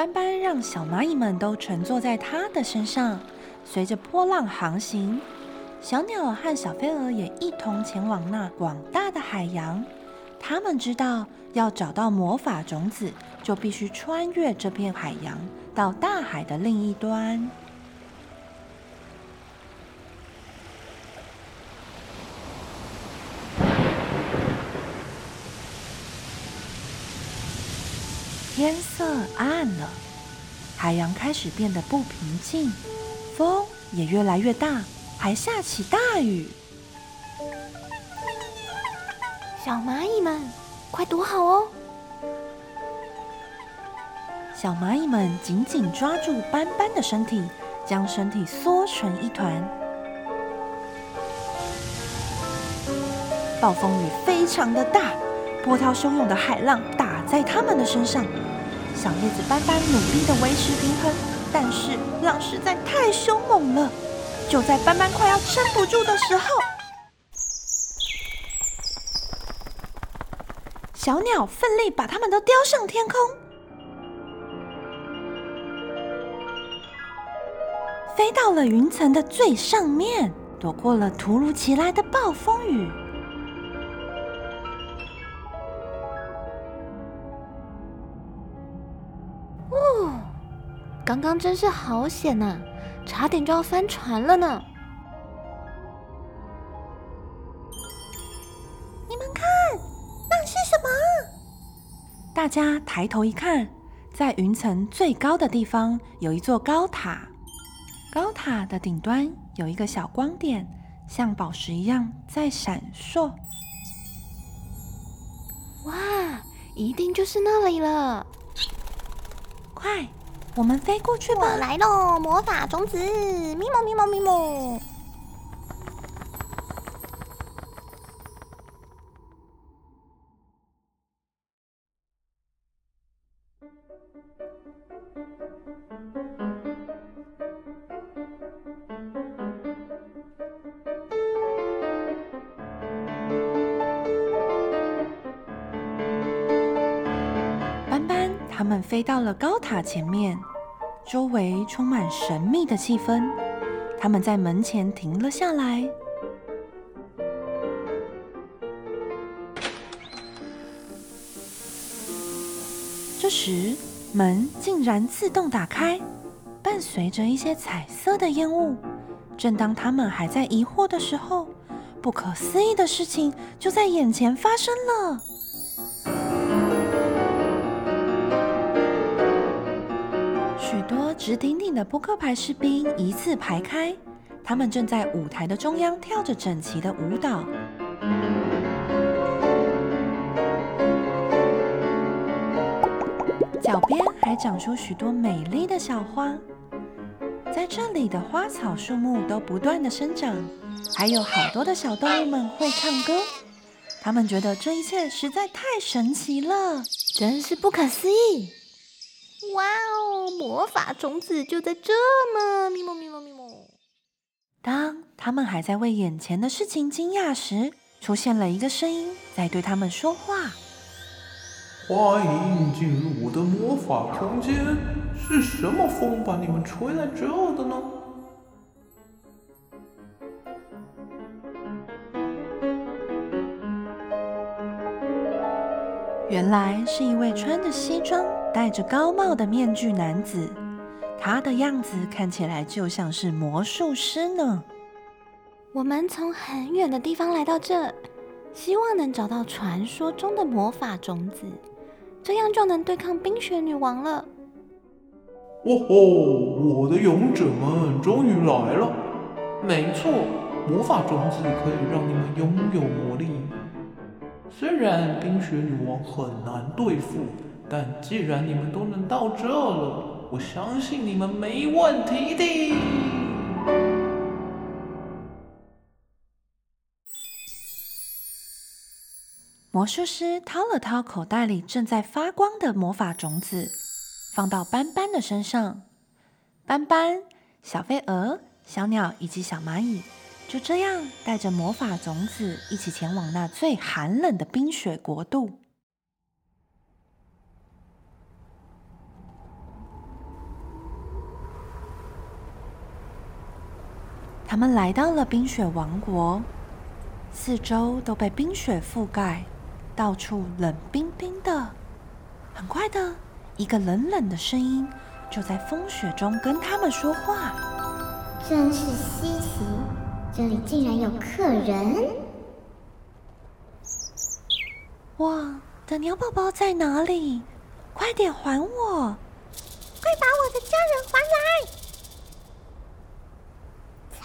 斑斑让小蚂蚁们都乘坐在它的身上，随着波浪航行。小鸟和小飞蛾也一同前往那广大的海洋。他们知道，要找到魔法种子，就必须穿越这片海洋，到大海的另一端。天色暗了，海洋开始变得不平静，风也越来越大，还下起大雨。小蚂蚁们，快躲好哦！小蚂蚁们紧紧抓住斑斑的身体，将身体缩成一团。暴风雨非常的大，波涛汹涌的海浪打在他们的身上。小叶子斑斑努力的维持平衡，但是浪实在太凶猛了。就在斑斑快要撑不住的时候，小鸟奋力把它们都叼上天空，飞到了云层的最上面，躲过了突如其来的暴风雨。刚刚真是好险呐，差点就要翻船了呢！你们看，那是什么？大家抬头一看，在云层最高的地方有一座高塔，高塔的顶端有一个小光点，像宝石一样在闪烁。哇，一定就是那里了！快！我们飞过去吧！我来喽，魔法种子，咪蒙咪蒙咪蒙。斑斑他们飞到了高塔前面。周围充满神秘的气氛，他们在门前停了下来。这时，门竟然自动打开，伴随着一些彩色的烟雾。正当他们还在疑惑的时候，不可思议的事情就在眼前发生了。直挺挺的扑克牌士兵一字排开，他们正在舞台的中央跳着整齐的舞蹈，脚边还长出许多美丽的小花。在这里的花草树木都不断的生长，还有好多的小动物们会唱歌。他们觉得这一切实在太神奇了，真是不可思议。哇哦！魔法种子就在这呢！咪蒙咪蒙咪蒙。当他们还在为眼前的事情惊讶时，出现了一个声音在对他们说话：“欢迎进入我的魔法空间。是什么风把你们吹来这的呢？”原来是一位穿着西装。戴着高帽的面具男子，他的样子看起来就像是魔术师呢。我们从很远的地方来到这，希望能找到传说中的魔法种子，这样就能对抗冰雪女王了。哦吼！我的勇者们终于来了。没错，魔法种子可以让你们拥有魔力。虽然冰雪女王很难对付。但既然你们都能到这了，我相信你们没问题的。魔术师掏了掏口袋里正在发光的魔法种子，放到斑斑的身上。斑斑、小飞蛾、小鸟以及小蚂蚁就这样带着魔法种子一起前往那最寒冷的冰雪国度。他们来到了冰雪王国，四周都被冰雪覆盖，到处冷冰冰的。很快的，一个冷冷的声音就在风雪中跟他们说话：“真是稀奇，这里竟然有客人！哇的鸟宝宝在哪里？快点还我！快把我的家人还来！”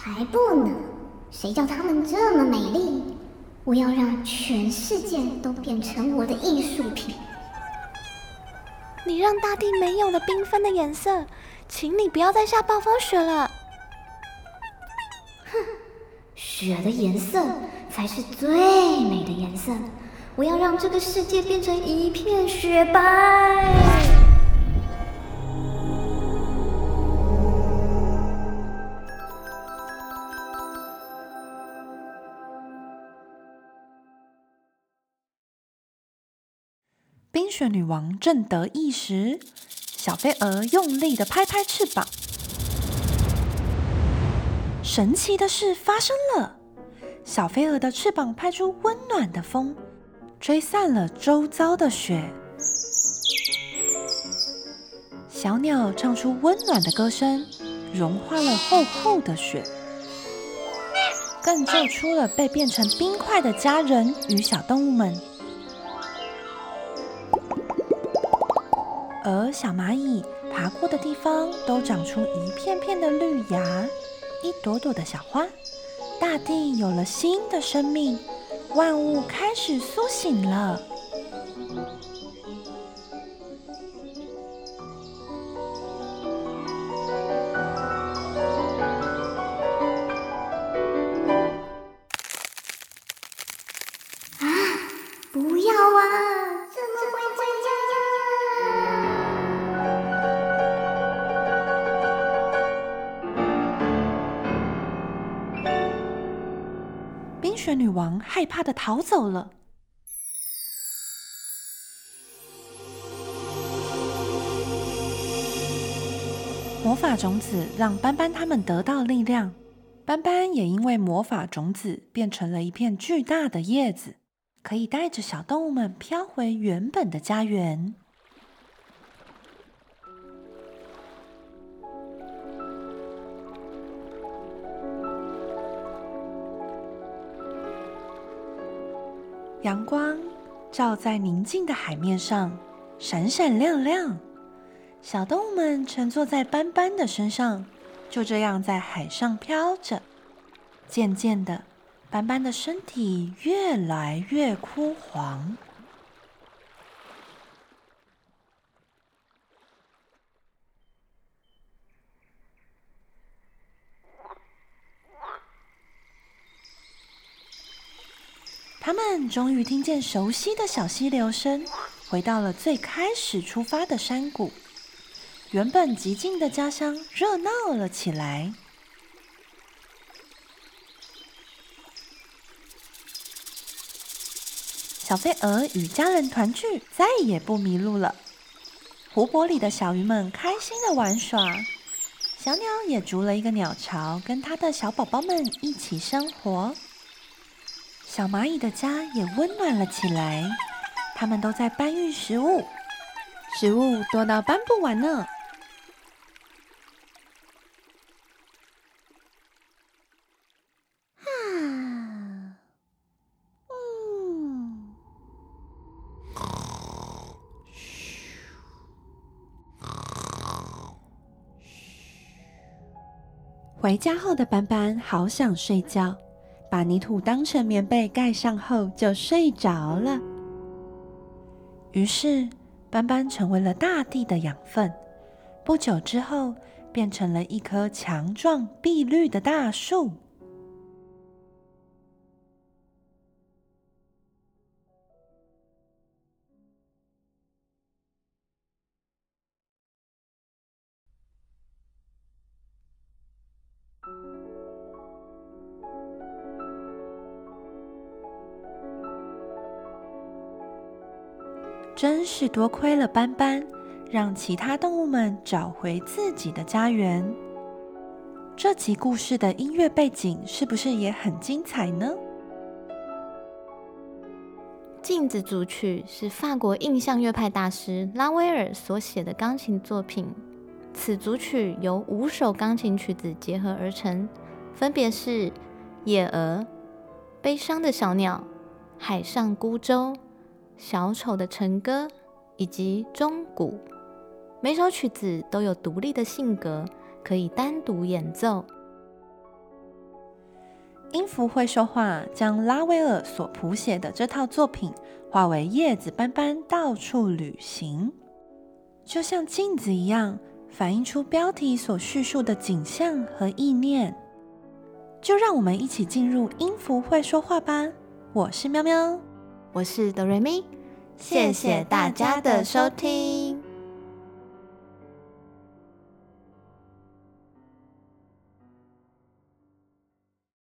才不呢！谁叫他们这么美丽？我要让全世界都变成我的艺术品！你让大地没有了缤纷的颜色，请你不要再下暴风雪了。哼，雪的颜色才是最美的颜色！我要让这个世界变成一片雪白！冰雪女王正得意时，小飞蛾用力的拍拍翅膀。神奇的事发生了，小飞蛾的翅膀拍出温暖的风，吹散了周遭的雪。小鸟唱出温暖的歌声，融化了厚厚的雪，更救出了被变成冰块的家人与小动物们。而小蚂蚁爬过的地方都长出一片片的绿芽，一朵朵的小花，大地有了新的生命，万物开始苏醒了。雪女王害怕的逃走了。魔法种子让斑斑他们得到力量，斑斑也因为魔法种子变成了一片巨大的叶子，可以带着小动物们飘回原本的家园。阳光照在宁静的海面上，闪闪亮亮。小动物们乘坐在斑斑的身上，就这样在海上飘着。渐渐的，斑斑的身体越来越枯黄。他们终于听见熟悉的小溪流声，回到了最开始出发的山谷。原本寂静的家乡热闹了起来。小飞蛾与家人团聚，再也不迷路了。湖泊里的小鱼们开心的玩耍，小鸟也筑了一个鸟巢，跟它的小宝宝们一起生活。小蚂蚁的家也温暖了起来，它们都在搬运食物，食物多到搬不完呢。啊，嗯，回家后的斑斑好想睡觉，把泥土当成棉被盖上后就睡着了。于是，斑斑成为了大地的养分，不久之后变成了一棵强壮碧绿的大树。真是多亏了斑斑，让其他动物们找回自己的家园。这集故事的音乐背景是不是也很精彩呢？镜子组曲是法国印象乐派大师拉威尔所写的钢琴作品。此组曲由五首钢琴曲子结合而成，分别是《野鹅》、《悲伤的小鸟》、《海上孤舟》、《小丑的晨歌》以及《钟鼓》。每首曲子都有独立的性格，可以单独演奏。音符会说话，将拉威尔所谱写的这套作品化为叶子斑斑到处旅行，就像镜子一样，反映出标题所叙述的景象和意念。就让我们一起进入音符会说话吧！我是喵喵，我是哆瑞咪，谢谢大家的收听。